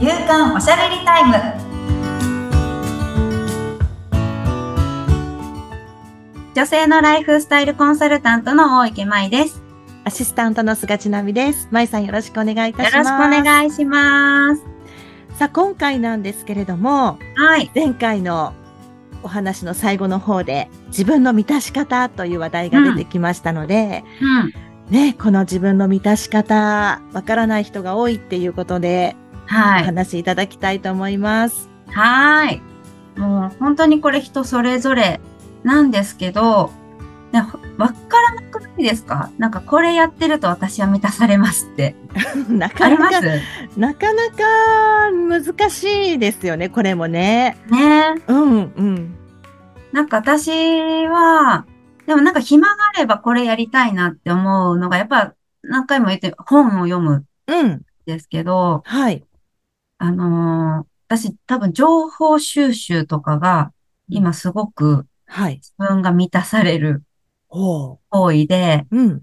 夕刊おしゃべりタイム女性のライフスタイルコンサルタントの大池舞です。アシスタントの菅千奈美です。まいさんよろしくお願いいたしよます。ろしくお願いします。さあ、今回なんですけれども、はい。前回のお話の最後の方で、自分の満たし方という話題が出てきましたので、うん。ね、この自分の満たし方、わからない人が多いっていうことで、おはい。話しいただきたいと思います。はい。もう本当にこれ人それぞれなんですけど、わからなくないですか？なんかこれやってると私は満たされますって。なあかなか、なかなか難しいですよね、これもね。うん、うん。なんか私は、でもなんか暇があればこれやりたいなって思うのが、やっぱ何回も言って本を読むんうん。ですけど、はい。あのー私多分情報収集とかが今すごくはい。自分が満たされるほ行為で、う。うん。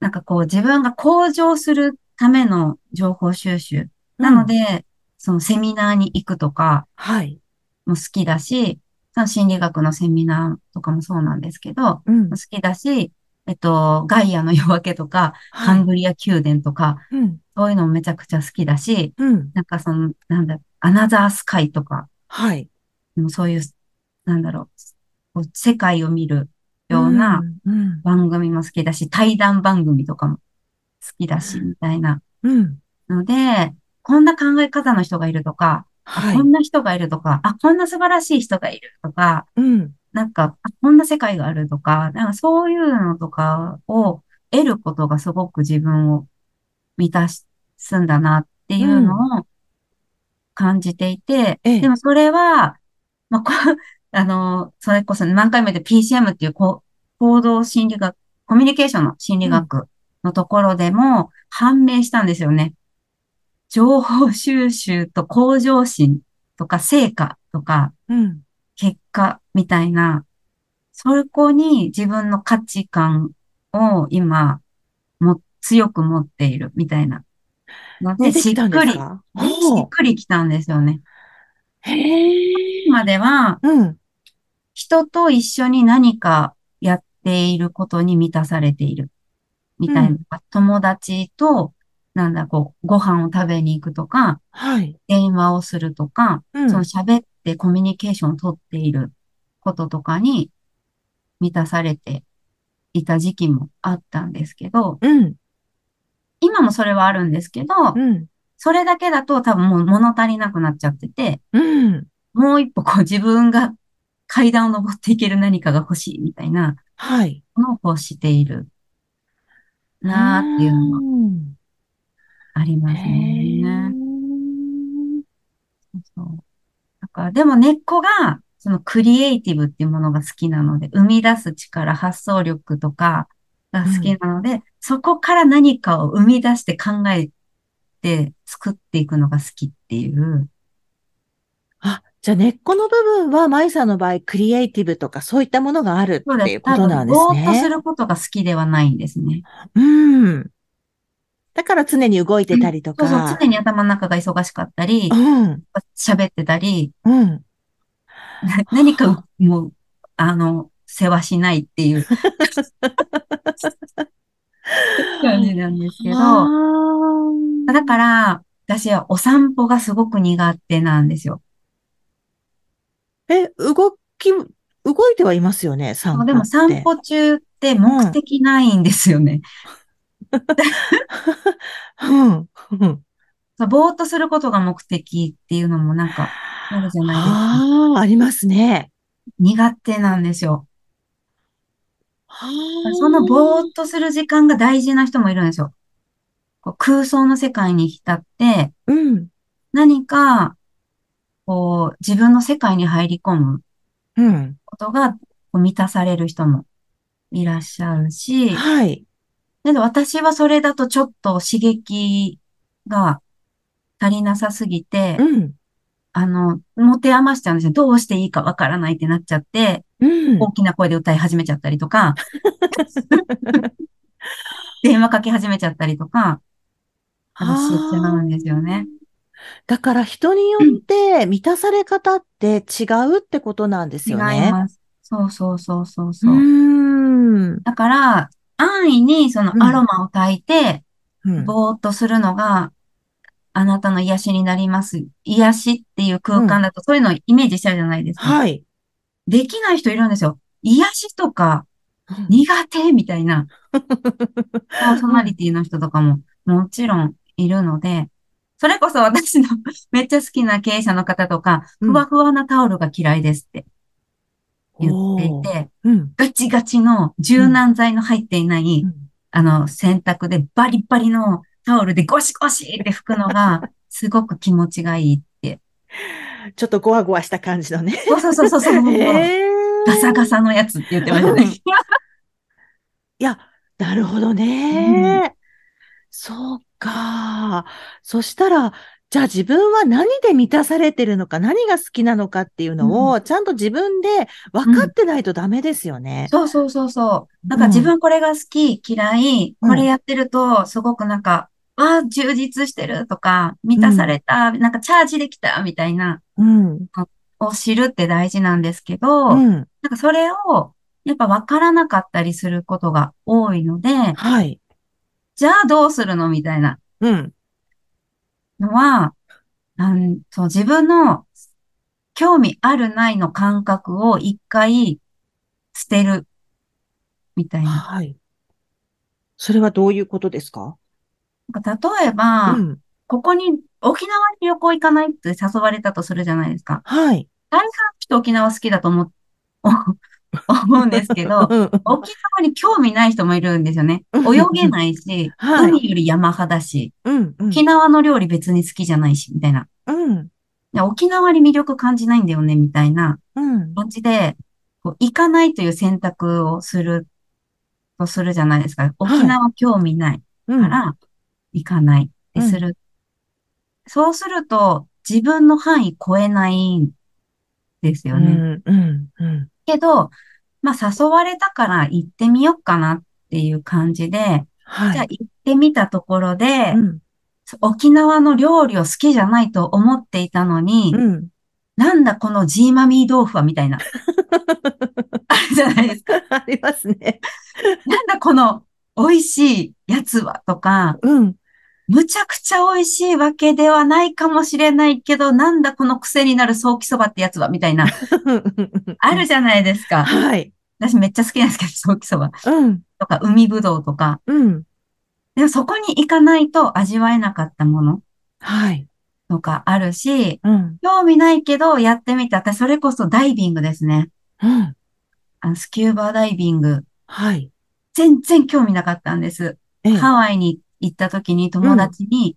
なんかこう自分が向上するための情報収集。なので、そのセミナーに行くとかはい。も好きだし、その心理学のセミナーとかもそうなんですけど、うん好。きだし、えっと、ガイアの夜明けとか、カンブリア宮殿とか、うん。そういうのもめちゃくちゃ好きだし、うん。なんかその、なんだ、アナザースカイとか、はい。もうそういう、なんだろう、世界を見るようなうん。番組も好きだし、対談番組とかも好きだし、みたいなうん。ので、こんな考え方の人がいるとか、はいこ。んな人がいるとか、あ、こんな素晴らしい人がいるとか、うん。なんか、あこんな世界があるとか、なんかそういうのとかを得ることがすごく自分を満たすんだなっていうのを感じていて、ええでもそれは、まあ、こ あの、それこそ何回も言って PCM っていう行動心理学、コミュニケーションの心理学のところでも判明したんですよね。情報収集と向上心とか成果とか、うん。結果みたいな、そこに自分の価値観を今、も、強く持っているみたいな。ので、しっくり、しっくりきたんですよね。へえ。今では、うん。人と一緒に何かやっていることに満たされている。みたいな。うん友達と、なんだ、こう、ご飯を食べに行くとか、はい。電話をするとか、うんその喋ってコミュニケーションを取っていることとかに満たされていた時期もあったんですけど、うん。今もそれはあるんですけど、うん。それだけだと多分もう物足りなくなっちゃってて、うん。もう一歩こう自分が階段を登っていける何かが欲しいみたいなはい。のを欲しているなーっていうのがんありますへね。ーそう。だから、でも根っこが、そのクリエイティブっていうものが好きなので、生み出す力、発想力とかが好きなので、そこから何かを生み出して考えて作っていくのが好きっていう。あ、じゃあ根っこの部分は、マイさんの場合、クリエイティブとかそういったものがあるそうです。っていうことなんですぼーっとすね。ることが好きではないんですね。うん。だから常に動いてたりとそうそう、か。常に頭の中が忙しかったりう、ん。喋ってたり、うん。何かもう、あの、世話しないっていう 感じなんですけど、だから、私はお散歩がすごく苦手なんですよ。え、動き、動いてはいますよね、散歩。でも散歩中って目的ないんですよね。ぼーっとすることが目的っていうのもなんかあるじゃないですか。ああ、ありますね。苦手なんですよ。はそのぼーっとする時間が大事な人もいるんですよ。こう空想の世界に浸って、うん。何か、こう、自分の世界に入り込むうん。ことがこう満たされる人もいらっしゃるし、はい。で私はそれだとちょっと刺激が足りなさすぎて、うん。あの、持て余しちゃうんですよ。どうしていいかわからないってなっちゃって、うん。大きな声で歌い始めちゃったりとか、電話かけ始めちゃったりとか、あのしちゃうんですよね。だから人によって満たされ方って違うってことなんです違いよね。ます。そうそうそうそううそう。ーん。だから、安易にそのアロマを焚いて、うんぼーっとするのが、あなたの癒しになります。癒しっていう空間だと、そういうのをイメージしちゃうじゃないですか。はい。できない人いるんですよ。癒しとかうん苦手みたいな、パーソナリティの人とかももちろんいるので、それこそ私の めっちゃ好きな経営者の方とか、うんふわふわなタオルが嫌いですって言っていて、うん。ガチガチの柔軟剤の入っていない、うんあの、洗濯でバリバリのタオルでゴシゴシって拭くのが、すごく気持ちがいいって。ちょっとゴワゴワした感じのね。そうそうそうそうそう。へーガサガサのやつって言ってましたね。いや、なるほどね。そうか。そしたら、じゃあ自分は何で満たされてるのか、何が好きなのかっていうのを、ちゃんと自分で分かってないとダメですよね。そうそうそうそう。なんか自分これが好き、嫌い、うんこれやってると、すごくなんか、ああ、充実してるとか、満たされた、なんかチャージできたみたいな、うん。を知るって大事なんですけど、うん。なんかそれを、やっぱ分からなかったりすることが多いので、はい。じゃあどうするのみたいなうん。のは、なんそう自分の興味あるないの感覚を一回捨てるみたいな。はい。それはどういうことですか？例えば、うん。ここに沖縄に旅行行かないって誘われたとするじゃないですか。はい。大半の人沖縄好きだと思う、思うんですけど、うん沖縄に興味ない人もいるんですよね。泳げないし、はい海より山派だし、うん。うん沖縄の料理別に好きじゃないし、みたいな。うん。沖縄に魅力感じないんだよね、みたいなうん。感じで、こう行かないという選択をするとするじゃないですか。沖縄興味ないうん。から行かないってする。そうすると自分の範囲超えないんですよね。うん。うん。うん。けど、まあ誘われたから行ってみようかなっていう感じで、じゃあはい。行ってみたところで、うん。沖縄の料理を好きじゃないと思っていたのに、うん。なんだこのジーマミー豆腐はみたいな。あるじゃないですか。ありますね。なんだこの美味しいやつはとか、うん。むちゃくちゃ美味しいわけではないかもしれないけど、なんだこの癖になるソーキそばってやつはみたいな。あるじゃないですか。はい。私めっちゃ好きなんですけど、ソーキそばうん。とか、海ぶどうとか。うん。でもそこに行かないと味わえなかったものはい。とかあるし、うん。興味ないけどやってみた。私それこそダイビングですね。うん。あのスキューバダイビング。はい。全然興味なかったんです。ええハワイに行った時に友達に、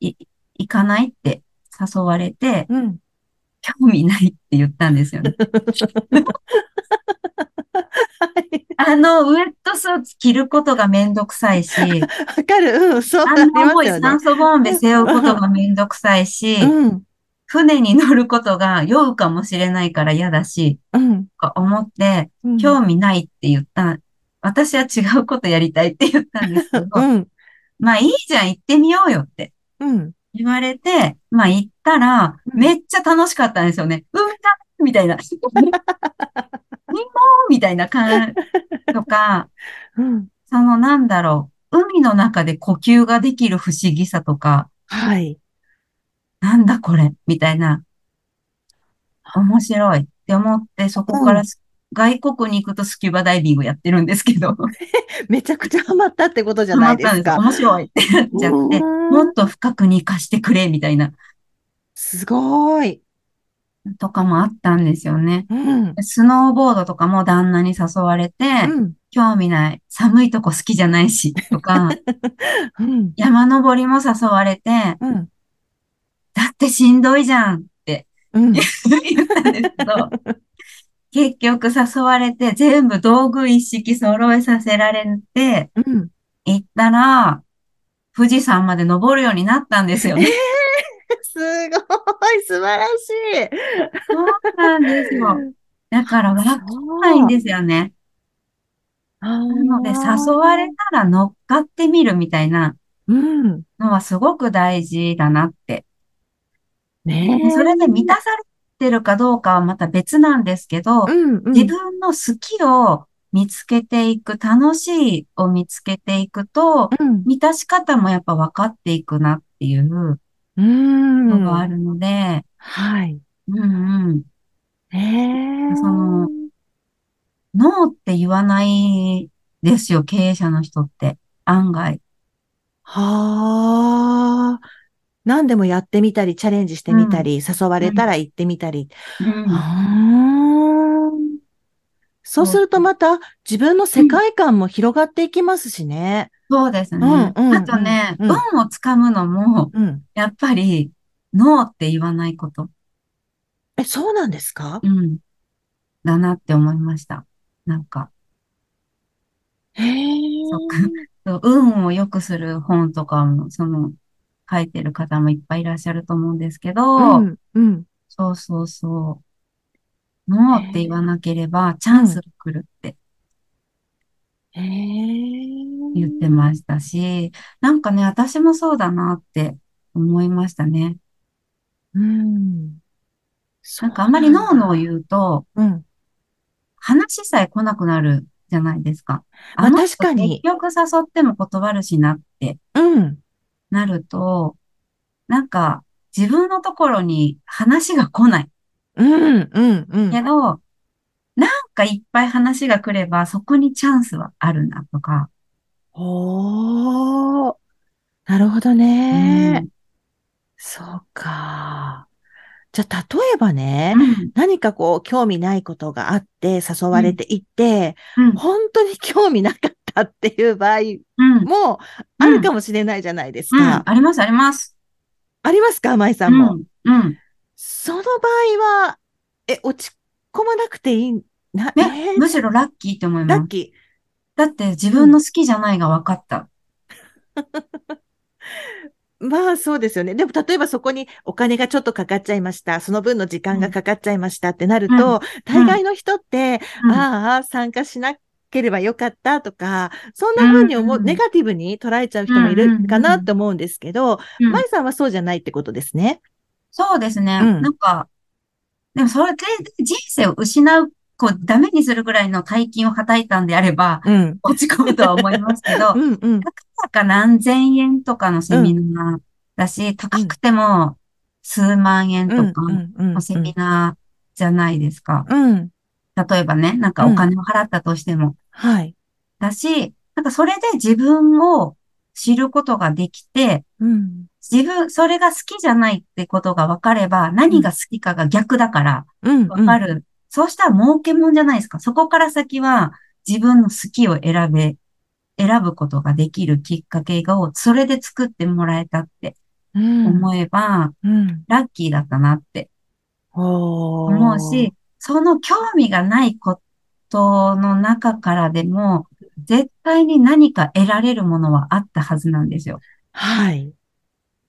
い行かないって誘われて、うん。興味ないって言ったんですよね。はい。あの、ウェットスーツ着ることがめんどくさいし、わかる。うん。そうあなりんな重い酸。素ボンベ背負うことがめんどくさいし、うん。船に乗ることが酔うかもしれないから嫌だし、うん。とか思って、うん興味ないって言った。私は違うことやりたいって言ったんですけど、うん。まあいいじゃん、行ってみようよってうん。言われて、まあ行ったら、うんめっちゃ楽しかったんですよね。海だみたいな。ニモーみたいな感じとか、うん。そのなんだろう、海の中で呼吸ができる不思議さとか、はい。なんだこれみたいな、面白いって思って、そこからす外国に行くとスキューバダイビングやってるんですけど、めちゃくちゃハマったってことじゃハないですか。マったんです。面白いってなっちゃって、うんもっと深くに活かしてくれみたいな、すごい。とかもあったんですよね。うん。スノーボードとかも旦那に誘われて、うん。興味ない、寒いとこ好きじゃないし、とか、うん。山登りも誘われて、うん。だってしんどいじゃんってうん。言ったんですけど、結局誘われて全部道具一式揃えさせられて、うん。行ったら、富士山まで登るようになったんですよね。すごい、素晴らしい。そうなんですよ。だからわかんないんですよね。ななので誘われたら乗っかってみるみたいなうん。のはすごく大事だなってねえ。それで満たされてるかどうかはまた別なんですけど、うんうん。自分の好きを見つけていく、楽しいを見つけていくと、うん。満たし方もやっぱ分かっていくなっていううん。のがあるので、はい。うんうん。ねえ。そのノーって言わないですよ、経営者の人って。案外。はあ。何でもやってみたり、チャレンジしてみたり、誘われたら行ってみたり。そうするとまた自分の世界観も広がっていきますしね。そうですね。うんうんあとね、うんをつかむのも、うん。やっぱり、ノーって言わないこと。え、そうなんですか？うん。だなって思いました。なんか、へえ。そっか 運を良くする本とかも、その、書いてる方もいっぱいいらっしゃると思うんですけど、うん、うん。そうそうそう。ノーって言わなければ、チャンスが来るって。言ってましたし、なんかね、私もそうだなって思いましたね。うん。なんかあんまりノーノーう。言うと、うん。話さえ来なくなるじゃないですか。まあ確かに結局誘っても断るしなってうん。なると、なんか自分のところに話が来ない。うん、うん、うん。けど、なんかいっぱい話が来ればそこにチャンスはあるなとか。おー。なるほどうね。ん。そうか。じゃあ、例えばね、うん。何かこう、興味ないことがあって、誘われていって、うん。本当に興味なかったっていう場合うん。もあるかもしれないじゃないですうん。か。あります、あります。ありますか舞さうんも？ん。うん。その場合は、え、落ち込まなくていい、な、ね、えー？むしろラッキーって思います。ラッキだって自分の好きじゃないが分かった。ー。まあそうですよね。でも例えばそこにお金がちょっとかかっちゃいました。その分の時間がかかっちゃいましたってなると、大概の人って、うんああ、参加しなければよかったとか、そんな風に思う、うんネガティブに捉えちゃう人もいるかなって思うんですけど、うん舞さんはそうじゃないってことですね。そうですね。うんなんか、でもそれで人生を失う、こう、ダメにするぐらいの大金をはたいたんであれば、うん。落ち込むとは思いますけど う、んうん。たかか何千円とかのセミナーだし、高くても数万円とかうんうんのセミナーじゃないですか。うん。例えばね、なんかお金を払ったとしても。はい。だし、なんかそれで自分を知ることができて、うん。自分、それが好きじゃないってことが分かれば、何が好きかが逆だからうん。分かる。そうしたら儲けもんじゃないですか。そこから先は自分の好きを選べ、選ぶことができるきっかけを、それで作ってもらえたってうん。思えば、うん。ラッキーだったなって思思うし、その興味がないことの中からでも、絶対に何か得られるものはあったはずなんですよ。はい。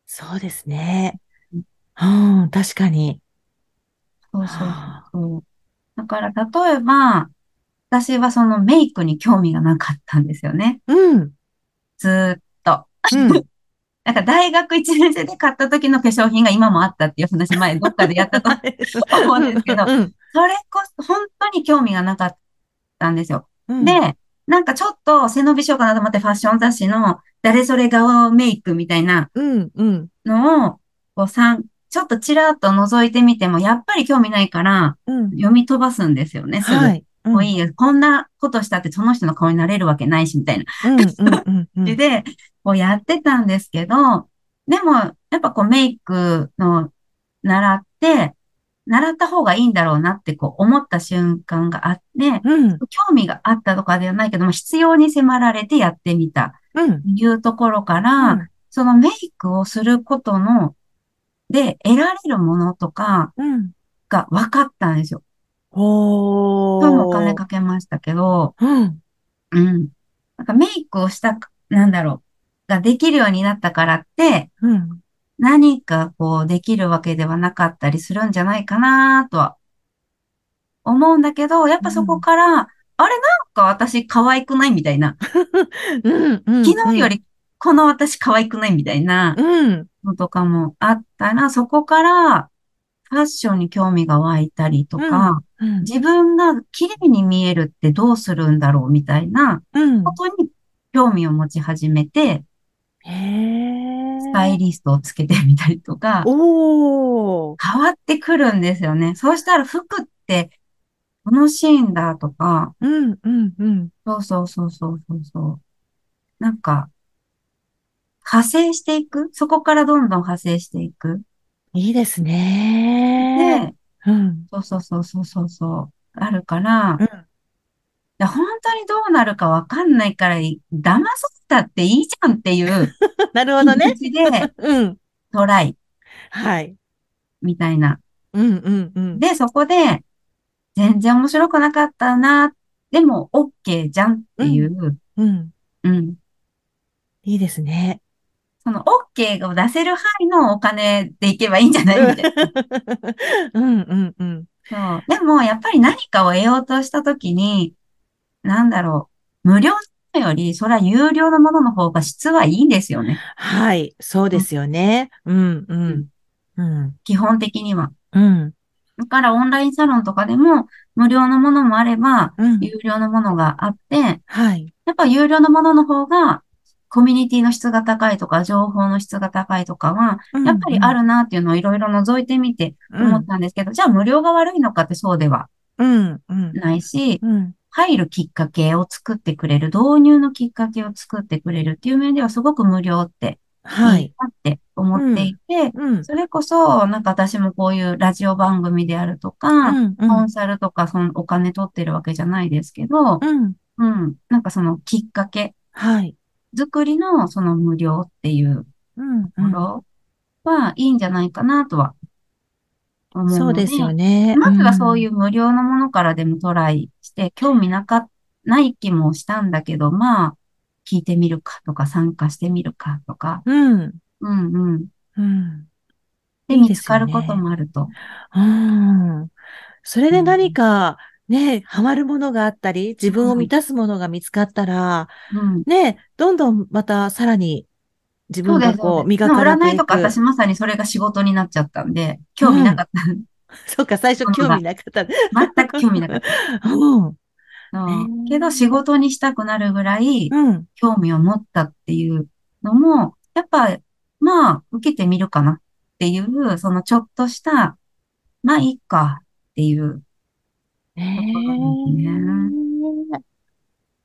そうですね。うん、確かに。そうそうそう。だから、例えば、私はそのメイクに興味がなかったんですよね。うん。ずーっと。うん。なんか大学1年生で買った時の化粧品が今もあったっていう話前どっかでやったと 思うんですけど、うん。それこそ本当に興味がなかったんですよ。うん、で、なんかちょっと背伸びしようかなと思ってファッション雑誌の誰それ顔メイクみたいなのを、こうさん、ちょっとちらっと覗いてみても、やっぱり興味ないからうん。読み飛ばすんですよね、すぐ。はい。もういいよ。こんなことしたってその人の顔になれるわけないし、みたいな。で、こうやってたんですけど、でも、やっぱこうメイクの習って、習った方がいいんだろうなってこう思った瞬間があって、うん、興味があったとかではないけども、必要に迫られてやってみたうん。というところから、うんそのメイクをすることの、で得られるものとかうん。が分かったんですよ。おー。今日もお金かけましたけど、うん。うん。なんかメイクをしたく、なんだろう、ができるようになったからって、うん。何かこうできるわけではなかったりするんじゃないかなとは思うんだけど、やっぱそこから、あれなんか私可愛くないみたいな。うん、うん。昨日よりこの私可愛くないみたいなうん。のとかもあったら、そこからファッションに興味が湧いたりとか、うん。自分が綺麗に見えるってどうするんだろうみたいなうん。ことに興味を持ち始めて。スタイリストをつけてみたりとか、おー。変わってくるんですよね。そうしたら服って楽しいんだとか、うん、うん、うん。そうそうそうそうそうそう。なんか、派生していく？そこからどんどん派生していく？いいですね。で、うん。そうそうそうそうそうそう。あるから、いうん。や本当にどうなるかわかんないから、騙されたっていいじゃんっていう なるほ気どねで うん。トライはい。みたいな。うん、うん、うん。で、そこで、全然面白くなかったな。でも、OK じゃんっていう、うん。うん。いいですね。その OK を出せる範囲のお金でいけばいいんじゃない？みたいな。うん、うん、うん。そう。でも、やっぱり何かを得ようとしたときに、なんだろう。無料より、それは有料のものの方が質はいいんですよね。はい。そうですよね。うん、うん。うん。基本的には。うん。だから、オンラインサロンとかでも、無料のものもあれば、うん。有料のものがあって、はい。やっぱ有料のものの方が、コミュニティの質が高いとか、情報の質が高いとかは、やっぱりある。るなっていうのをいろいろ覗いてみて思ったんですけど、じゃあ無料が悪いのかってそうではうん、うん。ないし、うん。入るきっかけを作ってくれる、導入のきっかけを作ってくれるっていう面ではすごく無料ってはいい。なって思っていて、うん。それこそ、なんか私もこういうラジオ番組であるとか、うん、うん。コンサルとかそのお金取ってるわけじゃないですけど、うん。うん、なんかそのきっかけはい。作りのその無料っていううん、ところはいいんじゃないかなとは思うので、そうですよね。まずはそういうう無料のものからでもトライして、興味なか、ない気もしたんだけど、まあ、聞いてみるかとか、参加してみるかとか、ん。うん。うんうん。うん。で、見つかることもあると。うん。それで何か、ね、ハマるものがあったり、自分を満たすものが見つかったら、うん。ね、どんどんまたさらに自分。がこう、磨かれてい占いとかく。私まさにそれが仕事になっちゃったんで、興味なかった。そうか、最初興味なかった。全く興味なかった。うん。けど仕事にしたくなるぐらいうん。興味を持ったっていうのも、やっぱ、まあ、受けてみるかなっていう、そのちょっとした、まあいいかっていうね。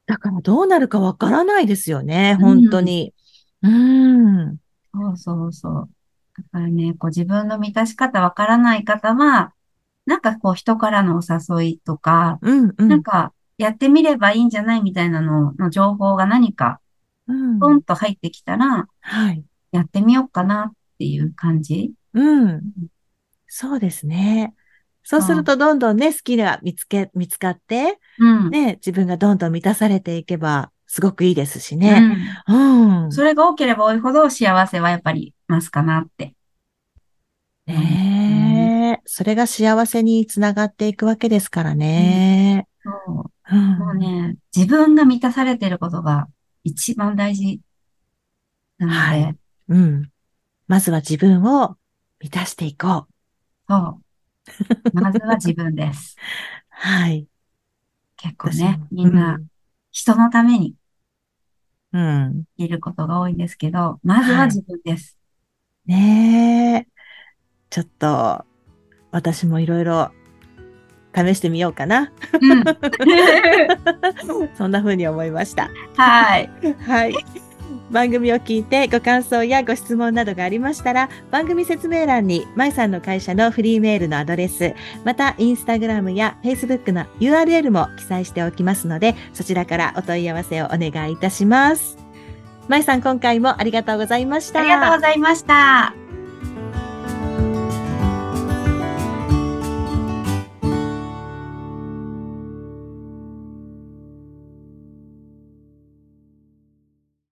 だからどうなるかわからないですよね、本当に。うん。そうそうそう。だからね、こう自分の満たし方わからない方は、なんかこう人からのお誘いとか、うん、うん。なんかやってみればいいんじゃないみたいなのの情報が何かうんポンと入ってきたら、はい。やってみようかなっていう感じ。うん。そうですね。そうするとどんどんね、好きが見つけ、見つかって、うん。ね、自分がどんどん満たされていけば、すごくいいですしうね。んうん。それが多ければ多いほど幸せはやっぱり増すかなって。ねえ、それが幸せにつながっていくわけですからね。そう。うんもうね、自分が満たされてることが一番大事なので、はいうん。まずは自分を満たしていこう。そう。まずは自分です。はい。結構ねみんな人のためにうん。うん。いることが多いんですけど、まずは自分です。ねえ。ちょっと、私もいろいろ試してみようかな。うん。そんな風に思いました。はい。はい。番組を聞いてご感想やご質問などがありましたら、番組説明欄に、まいさんの会社のフリーメールのアドレス、また、インスタグラムやフェイスブックの URL も記載しておきますので、そちらからお問い合わせをお願いいたします。まいさん、今回もありがとうございました。ありがとうございました。